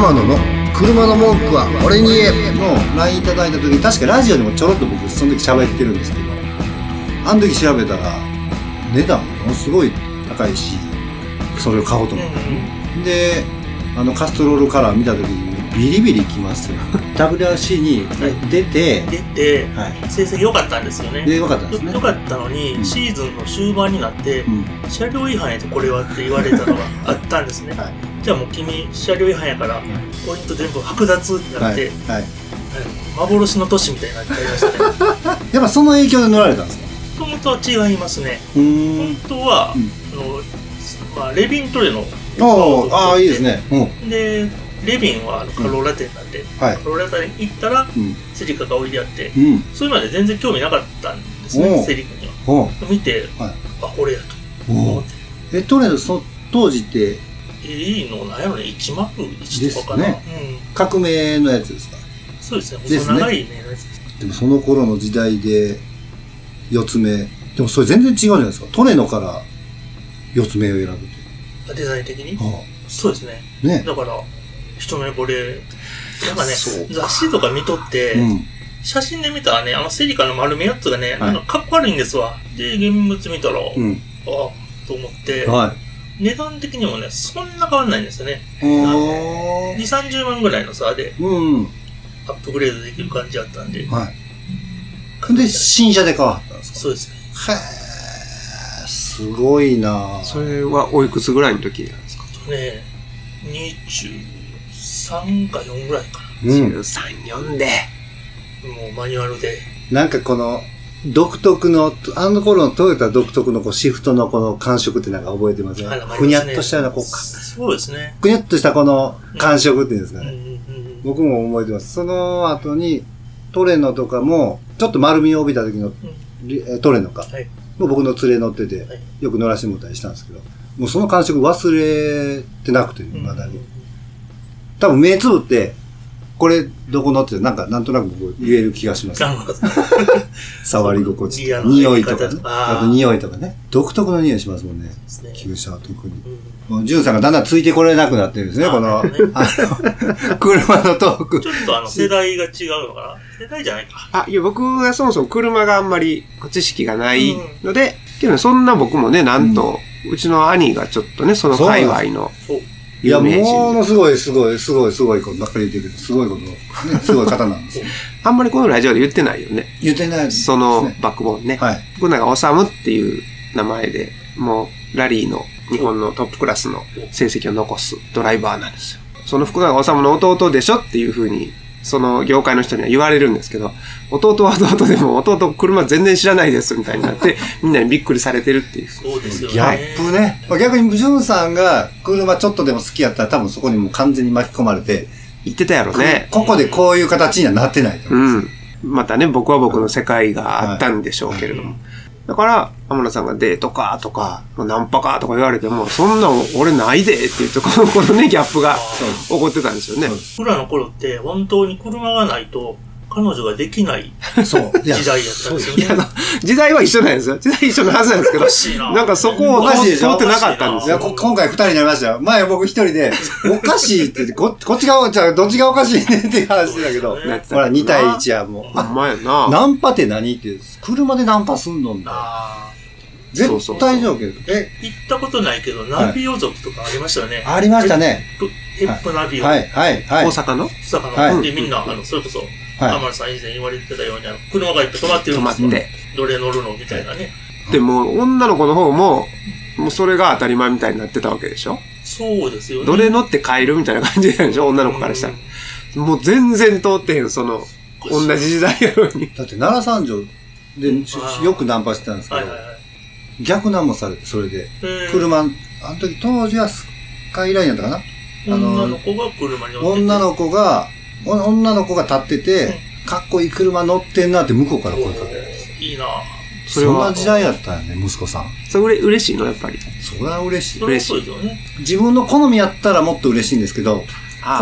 天野の車の文句は俺に言え。の LINE いただいた時に確かラジオでもちょろっと僕その時喋ってるんですけどあの時調べたら値段ものすごい高いしそれを買おうと思って、であのカストロールカラー見た時にビリビリきますよ。WRC に出て、出て、はい。成績良かったんですよね。でよかったんですね。よ良かったのに、うん。シーズンの終盤になって、うん。車両違反やでこれはって言われたのがあったんですね。はいじゃあもう君、車両違反やから、ポイント全部剥奪ってなって、はいはい。幻の都市みたいになっちゃいましたね。やっぱその影響で乗られたんですか？本当は違いますね。本ん。当は、うん。あのまあ、レビントレのああいいですね。うん。でレビンはあのカローラ店なんで、はい。カローラ店に行ったらうん。セリカが置いてあってうん。それまで全然興味なかったんですおねうセリカには。見て、はい。あこれやと思って。えとりあえずそ当時ってえいいのなんやろね101とかかな、です革命のやつですか？うん、そうですね。細長いねやつでもその頃の時代で四つ目。でもそれ全然違うじゃないですか。トレノから四つ目を選ぶとデザイン的に？はそうですね。あね。だから一目惚れ。なんかね雑誌とか見とって、うん。写真で見たらねあのセリカの丸めやつがね、はい。なんかかっこ悪いんですわ。で現物見たら、うん。ああと思って、はい値段的にもね、そんな変わんないんですよね。お2、30万ぐらいの差でうんアップグレードできる感じだったんで。はいで新車で変わったんですか？そうですね。へえすごいなそれはおいくつぐらいの時なんですか？とね、23か4ぐらいかうん13、4で。な。もうマニュアルで。なんかこの独特のあの頃のトヨタ独特のこうシフトのこの感触ってなんか覚えてませんあらまあふにゃっとしたようなこうかそうですね。ふにゃっとしたこの感触っていうんですかね、僕も覚えてます。その後に、トレノとかも、ちょっと丸みを帯びた時のうん。トレノか。はい。もう僕の連れ乗ってて、はいよく乗らせてもらったりしたんですけど、もうその感触忘れてなくて、うんまだに。多分目つぶって、これどこ乗っててなんかなんとなく僕言える気がします。触り心地匂いとかねあと匂いとかね。独特の匂いしますもんね。旧車は特に。うんもう、ジュンさんがだんだんついてこれなくなってるんですね、あこの、あの、車のトークち。ょっとあの、世代が違うのかな世代じゃないか。あ、いや、僕はそもそも車があんまり知識がないので、けどねそんな僕もね、なんと、うちの兄がちょっとね、その界隈のいや、ものすごい、すごい、すごい、すごいことばっかり言ってるけど、すごいこと、ね、すごい方なんです。あんまりこのラジオで言ってないよね。言ってないですそのねバックボーンね。はい。福永治っていう名前で、もうラリーの日本のトップクラスの成績を残すドライバーなんですよ。その福永治の弟でしょっていうふうに、その業界の人には言われるんですけど、弟は弟でも弟車全然知らないですみたいになって、みんなにびっくりされてるっていう。そうですよね。ギャップね。まあ逆に、ジュンさんが車ちょっとでも好きやったら多分そこにもう完全に巻き込まれて、言ってたやろね。ここでこういう形にはなってないと思ううんでん。またね、僕は僕の世界があったんでしょうけれども。だから、天野さんがデートかとか、ナンパかとか言われても、そんなん俺ないでって言って、この、このね、ギャップが起こってたんですよねそう。僕らの頃って本当に車がないと彼女ができない時代やったんですよね時代は一緒なんですよ。時代一緒のはずなんですけどおかしいな、なんかそこをおかしいでしょ通ってなかったんですよ。こ今回二人になりましたよ。前僕一人で、おかしいって言って、ここっちが、じゃあどっちがおかしいねっていう話だけど、ねほら、2対1やもう。ほんまやな。ナンパって何って、車でナンパすんのんだ。絶対条件。え、行ったことないけど、ナビオ族とかありましたよね。ありましたね。ヘップナビオ。はい、はい、はい。大阪の？草加の、はいで、みんな、あの、それこそ、はい天野さん以前言われてたように、あの、車がいっぱい止まってる止んですよ。まって。どれ乗るの？みたいなね。でも、女の子の方も、もうそれが当たり前みたいになってたわけでしょ？そうですよね。どれ乗って帰るみたいな感じなんでしょ？女の子からしたら。もう全然通ってへん、その、同じ時代やのに。だって奈良三条でうんよくナンパしてたんですけどはいはい、はい。逆ナンもされて、それで。えー車、あの時当時はスカイラインやったかな？あの女の子が車に乗ってて。女の子が、お女の子が立ってて、かっこいい車乗ってんなって向こうから声かけられて。いいなそれはそんな時代やったんやね、息子さん。それうれ嬉しいの、やっぱり。そりゃ嬉しいそ。れはそうですよね。自分の好みやったらもっと嬉しいんですけど、こ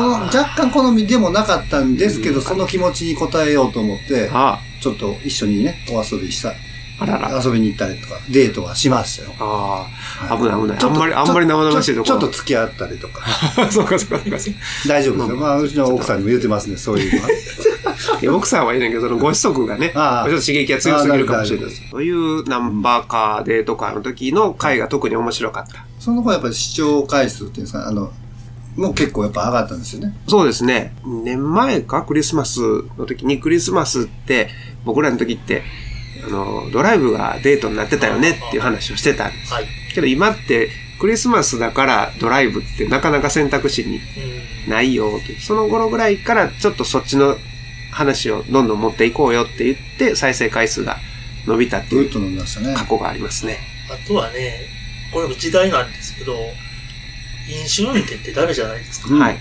のあ若干好みでもなかったんですけど、その気持ちに応えようと思って、あ。ちょっと一緒にね、お遊びした。遊びに行ったりとか、デートはしましたよ。ああ、はい危ない危ない。あんまり、あんまり生々しいとこちょっと付き合ったりとか。そうかそうかそうか。大丈夫ですよ。まあ、うちの奥さんにも言ってますね、そういうのは。いや奥さんはいいねんけど、そのご子息がね、ちょっと刺激が強すぎるかもしれないで。そういうナンバーカーデーとかの時の回が特に面白かった。その子はやっぱり視聴回数っていうんですか、あの、もう結構やっぱ上がったんですよね。そうですね。年前かクリスマスの時にクリスマスって僕らの時って、あの、ドライブがデートになってたよねっていう話をしてたんです。はい。けど今ってクリスマスだからドライブってなかなか選択肢にうん。ないよとその頃ぐらいからちょっとそっちの話をどんどん持っていこうよって言って再生回数が伸びたっていう。過去がありますね。あとはね、これも時代なんですけど、飲酒運転ってダメじゃないですか。うんはい。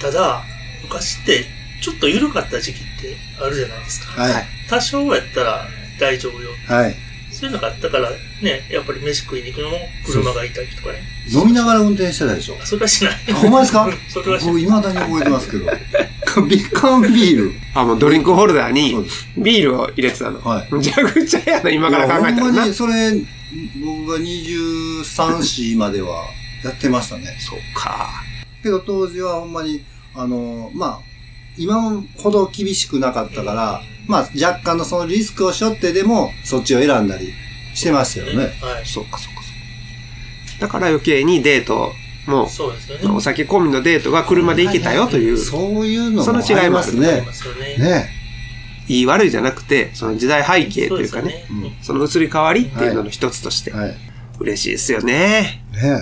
ただ、昔ってちょっと緩かった時期ってあるじゃないですか。はい。はい多少やったら大丈夫よ。はい。そういうのがあったから、ね、やっぱり飯食いに行くのも車がいたりとかね。飲みながら運転してたでしょ。それはしない。あほんまですか？うんそれはしない。僕、未だに覚えてますけど。ビカンビール。あ、もうドリンクホルダーそうにですビールを入れてたの。はいむちゃくちゃやな、今から考えたらないやほんまに、。それ、僕が23歳まではやってましたね。そうか。けど当時はほんまに、あの、まあ、今ほど厳しくなかったから、まあ、若干のそのリスクを背負ってでも、そっちを選んだりしてましたよね。はい。そうか、そうか、そうか。だから余計にデートも、そうですよね。まあお酒込みのデートが車で行けたよという、そういうのそもありの違いますねね。ね。いい悪いじゃなくて、その時代背景そうというかね、その移り変わりっていうのの一つとして、はい。ね嬉しいですよね。え。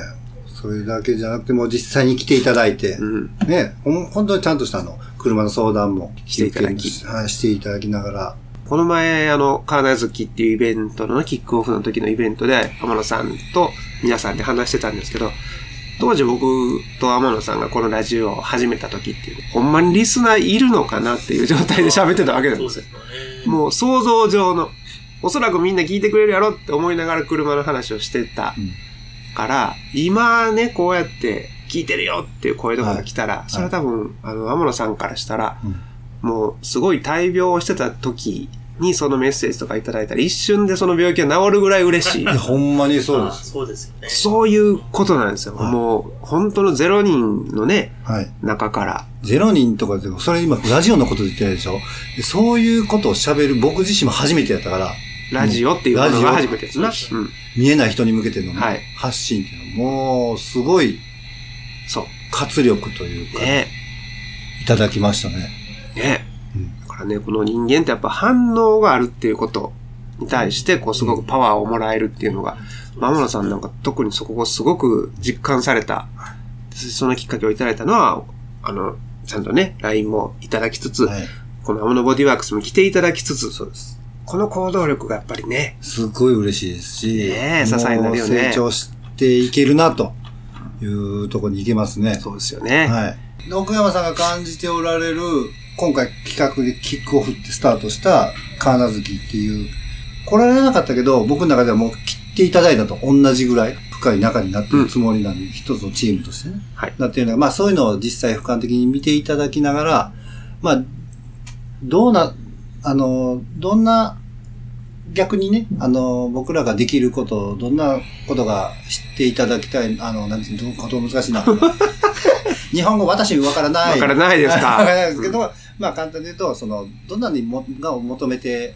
それだけじゃなくても実際に来ていただいて、うん。ねほん本当にちゃんとしたあの、車の相談もしていただき。はい、していただきながら、この前、あの、カーナーズキっていうイベントのキックオフの時のイベントで、天野さんと皆さんで話してたんですけど、当時僕と天野さんがこのラジオを始めた時っていう、ほんまにリスナーいるのかなっていう状態で喋ってたわけなんですよ。もう想像上の、おそらくみんな聞いてくれるやろって思いながら車の話をしてたうん。から、今ね、こうやって聞いてるよっていう声とかが来たら、それは多分、あの、天野さんからしたら、うんもうすごい大病をしてた時にそのメッセージとかいただいたら一瞬でその病気が治るぐらい嬉しいほんまにそうあです。そうですよね。そういうことなんですよ。はいもう、本当のゼロ人のね、はい。中から。ゼロ人とかで、それ今、ラジオのことで言ってないでしょ？でそういうことを喋る僕自身も初めてやったから、ラジオっていうものが初めてですな。ラジオうん。見えない人に向けてのね、はい発信っていうのは、もう、すごいそう。活力というか、ね。いただきましたね。ね。うん。だからね、この人間ってやっぱ反応があるっていうことに対して、こうすごくパワーをもらえるっていうのが、マモナさんなんか特にそこをすごく実感された、そのきっかけをいただいたのは、あの、ちゃんとね、LINE もいただきつつ、はい。このアムノボディワークスも来ていただきつつ、そうです。この行動力がやっぱりね、すっごい嬉しいですし、ねえ支えになるよね。成長していけるな、というところに行けますね。そうですよね。はい。で奥山さんが感じておられる、今回企画でキックオフってスタートしたカーナズキっていう、来られなかったけど、僕の中ではもう切っていただいたと同じぐらい深い仲になってるつもりなんで、一つのチームとしてね。はい。なっていうのが、まあそういうのを実際俯瞰的に見ていただきながら、まあ、どうな、あの、どんな、逆にね、あの、僕らができること、どんなことが知っていただきたい、あの、なんていうの、こと難しいな。日本語私わからない。わからないですか？わからないですけど、まあ簡単に言うと、その、どんなにも、が求めて、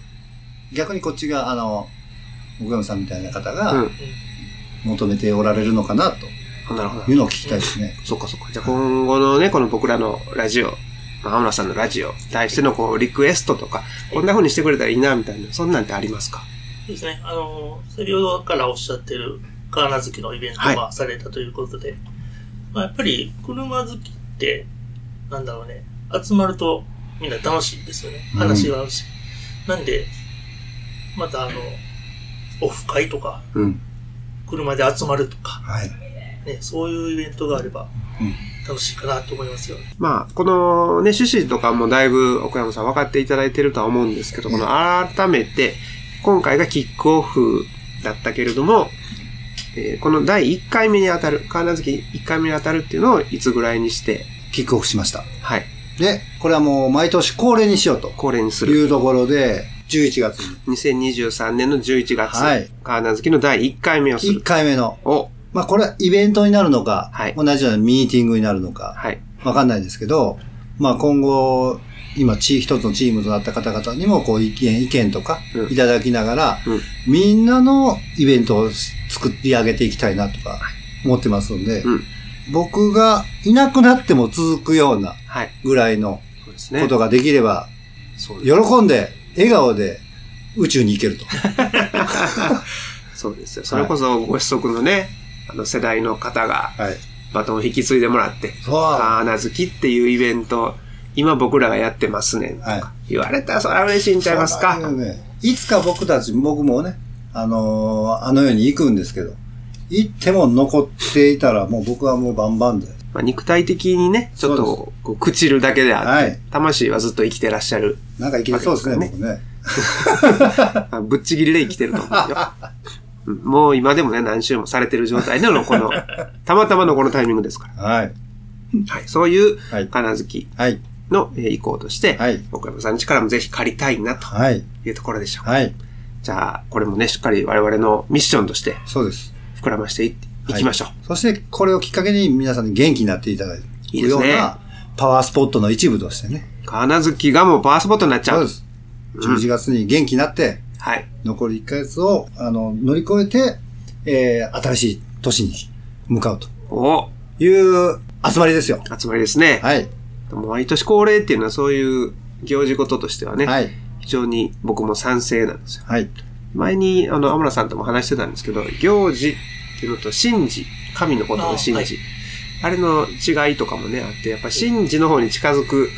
逆にこっちが、あの、奥山さんみたいな方うがん。求めておられるのかな、あなるほどという。のを聞きたいですね。そっかそっか。じゃあ今後のね、この僕らのラジオ、まあ、天野さんのラジオに対してのこう、リクエストとか、こんな風にしてくれたらいいな、みたいな、そんなんってありますか？そうですね。あの、先ほどからおっしゃってるカーナ好きのイベントがされたということで、まあ、やっぱり車好きって、なんだろうね、集まるとみんな楽しいんですよね。うん話が合うし。なんで、またあの、オフ会とか、うん。車で集まるとか、はい。ね、そういうイベントがあればうん。楽しいかなと思いますよ。まあ、このね、趣旨とかもだいぶ奥山さん分かっていただいてるとは思うんですけど、この改めて、今回がキックオフだったけれども、えーこの第1回目に当たる、カーナ好き1回目に当たるっていうのをいつぐらいにして、キックオフしました。はい、で、これはもう毎年恒例にしようと恒例にする。いうところで、11月に。2023年の11月、はい川名月の第1回目をす1る。回目の。お、まあこれはイベントになるのか、はい同じようなミーティングになるのか、はい。わかんないですけど、まあ今後、今チ、一つのチームとなった方々にも、こう意見、意見とかうんいただきながら、うんみんなのイベントを作り上げていきたいなとか思ってますので、うん。僕がいなくなっても続くようなはい。ぐらいの。ことができれば、喜んで、笑顔で宇宙に行けると。そうですよ。それこそご子息のね、あの世代の方がはい。バトンを引き継いでもらって、そう。川名月っていうイベント、今僕らがやってますねんとはいか言われたらそれは嬉しいんちゃいますか？ねいつか僕たち、僕もね、あのーあの世に行くんですけど、行っても残っていたらもう僕はもうバンバンで。まあ、肉体的にね、ちょっとこう朽ちるだけであって、はい魂はずっと生きてらっしゃる。なんか生きてそうですね、僕ね。あぶっちぎりで生きてると思うよ。うんもう今でもね、何周もされてる状態でのこの、たまたまのこのタイミングですから。はい。はい、そういうはい。金月はい。のえー意向として、はい。岡山さんの力もぜひ借りたいなとはい。いうところでしょう。はい。じゃあ、これもね、しっかり我々のミッションとしてそうです。膨らましていいきましょう。そして、これをきっかけに皆さんに元気になっていただいていいですねようなパワースポットの一部としてね。金月がもうパワースポットになっちゃう。そうです。11月に元気になって、はい。残り1ヶ月を、あの、乗り越えて、えー、新しい年に向かうとおいう集まりですよ。集まりですね。はい。もう毎年恒例っていうのはそういう行事事としてはね、はい。非常に僕も賛成なんですよ。はい。前に、あの、天村さんとも話してたんですけど、行事っていうのと神事、神のことの神事。あ,、あはいれの違いとかもね、あって、やっぱ神事の方に近づく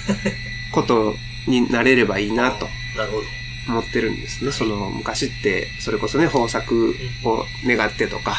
ことになれればいいなと なるほど。思ってるんですね。その、昔って、それこそね、豊作を願ってとか、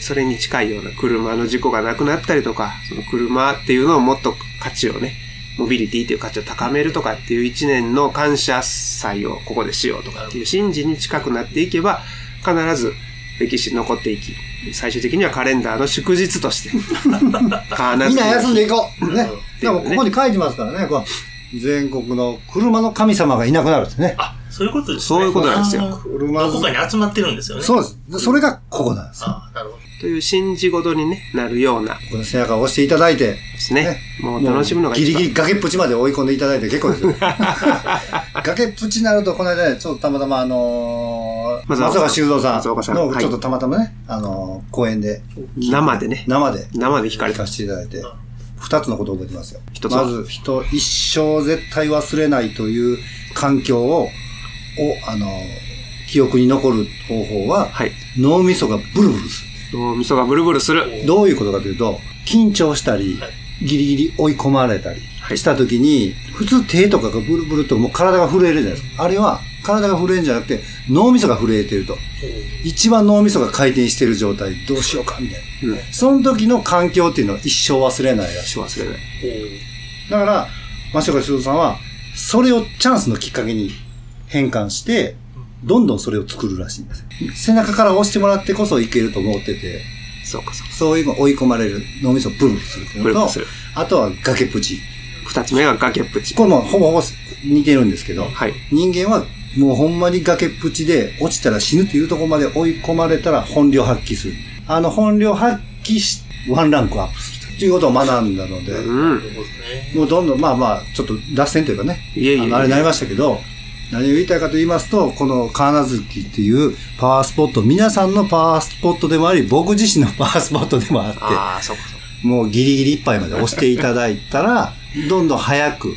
それに近いような車の事故がなくなったりとか、その車っていうのをもっと価値をね、モビリティという価値を高めるとかっていう一年の感謝祭をここでしようとかっていう神事に近くなっていけば、必ず歴史に残っていき、最終的にはカレンダーの祝日として、みんな休んでいいこう。ね。でも、ここに書いてますからね。こう全国の車の神様がいなくなるんですね。あ、そういうことですね。そういうことなんですよ車どこかに集まってるんですよね。そうですで。それがここなんです。あーなるほど。という信じ事に、ね、なるようなこの背中を押していただいて、ですね。もう楽しむのがギリギリ崖っぷちまで追い込んでいただいて結構ですよ。崖っぷちになると、この間ね、ちょっとたまたまあのー、松岡さん松岡修造さんのちょっとたまたまね、あのー、公演で、生でね、生で生で聞かれた聞か。せていただいて、二つのことを覚えてますよ。一つは？まず、人、一生絶対忘れないという環境を、を、あのー、記憶に残る方法は、はい。脳みそがブルブルす脳みそがブルブルする。る。どういうことかというと、緊張したりはい、ギリギリ追い込まれたりはいしたときに、普通手とかがブルブルともう体が震えるじゃないですか。あれは体が震えるんじゃなくて脳みそが震えてると。一番脳みそが回転してる状態、どうしようかみたいな。うん。その時の環境っていうのは一生忘れないらしい。忘れない。だから、増岡修造さんは、それをチャンスのきっかけに変換して、どんどんそれを作るらしいんです。背中から押してもらってこそいけると思ってて、そうかそうか。そういうの追い込まれる脳みそをブルブルするっていうのと。あとは崖っぷち。二つ目が崖っぷち。これもほぼほぼ似てるんですけど、はい。人間はもうほんまに崖っぷちで落ちたら死ぬっていうところまで追い込まれたら本領発揮する。あの本領発揮し、ワンランクアップするということを学んだので、うん。もうどんどん、まあまあ、ちょっと脱線というかね、いえいえいえあのあれになりましたけど、何を言いたいかと言いますと、このカーナズキっていうパワースポット、皆さんのパワースポットでもあり、僕自身のパワースポットでもあって、ああ、そうかそうか。もうギリギリいっぱいまで押していただいたら、どんどん早く、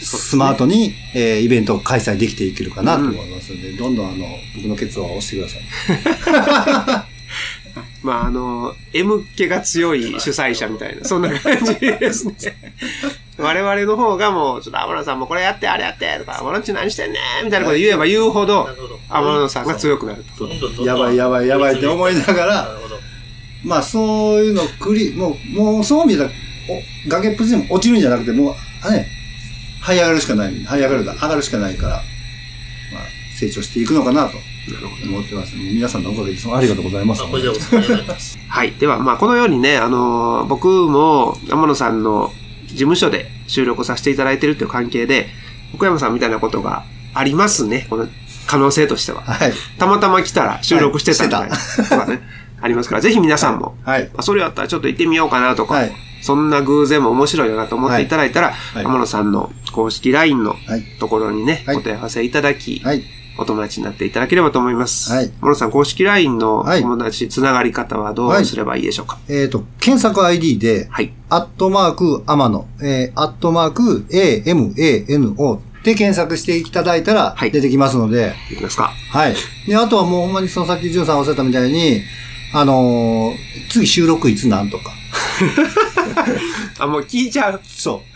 スマートに、えーイベントを開催できていけるかなと思いますので、どんどんあの、僕のケツを押してください。まあ、あの、M 気が強い主催者みたいな、そんな感じですね。我々の方がもう、ちょっと天野さんもこれやって、あれやって、とか、天野っち何してんねんみたいなこと言えば言うほど天野さんが強くなると。やばいやばいやばいって思いながら。まあ、そういうのクリ、もう、もうそう見えたら、お崖っぷちでも落ちるんじゃなくて、もう、あね、這い上がるしかない、這い上がるか上がるしかないから、まあ、成長していくのかなと。思ってます。皆さんのおかげです。ありがとうございます。まあ、こちらこそありがとうございます。はい。では、まあ、このようにね、あのー僕も天野さんの事務所で収録をさせていただいているという関係で、奥山さんみたいなことがありますね。この可能性としては。はい。たまたま来たら収録してたみたいなはいことがね、ありますから、ぜひ皆さんも、はい。あそれやったらちょっと行ってみようかなとか、はいそんな偶然も面白いよなと思っていただいたら、はい天野さんの公式 LINE のはい。ところにね、はいお問い合わせいただき、はい。お友達になっていただければと思います。はい天野さん、公式 LINE のはい友達つながり方はどうすればいいでしょうか？えっ、と、検索 ID で、はい。アットマーク、アマノ、えー、アットマーク、AMANO で検索していただいたらはい出てきますので、いきますか？はい。で、あとはもうほんまにそのさっきジュンさんおっしゃったみたいに、あのー次収録いつなんとか。あ、もう聞いちゃう。そう。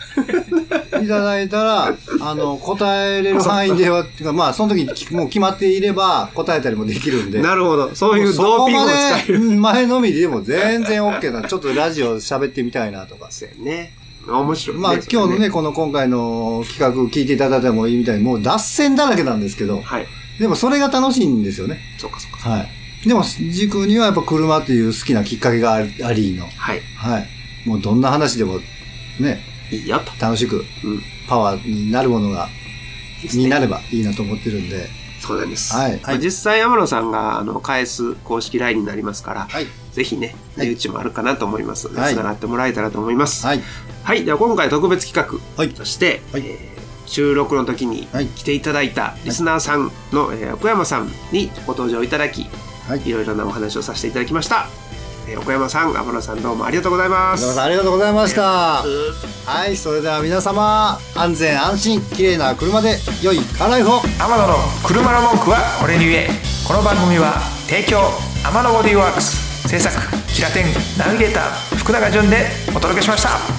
いただいたら、あの、答えれる範囲では、てかまあ、その時にきもう決まっていれば答えたりもできるんで。なるほど。そういうそドーピングもこまで使える。うん前のみでも全然 OK な。ちょっとラジオ喋ってみたいなとか。そうやね。面白い、ね。まあ、今日のね、この今回の企画聞いていただいてもいいみたいに、もう脱線だらけなんですけど、はい。でもそれが楽しいんですよね。そうかそうか。はい。でも、軸にはやっぱ車っていう好きなきっかけがありありの。はい。はい。もうどんな話でも、ね、いいよと。楽しくうん。パワーになるものが、ですねになればいいなと思ってるんで。そうなんです。はいまあ実際、山野さんが、あの、返す公式 LINE になりますから、はい。ぜひね、はい値打ちもあるかなと思いますので、はい繋がってもらえたらと思います。はい。はい。では、今回特別企画はい。として、はいえー収録の時にはい来ていただいたリスナーさんの、えー奥山さんにご登場いただき、はい。いろいろなお話をさせていただきました。えー奥山さん、天野さんどうもありがとうございます。皆さんありがとうございました。うはい。それでは皆様、安全安心、綺麗な車で良いカーライフを。天野の車の文句は俺に言えこの番組は提供天野ボディーワークス制作キラテンナビゲーター福永潤でお届けしました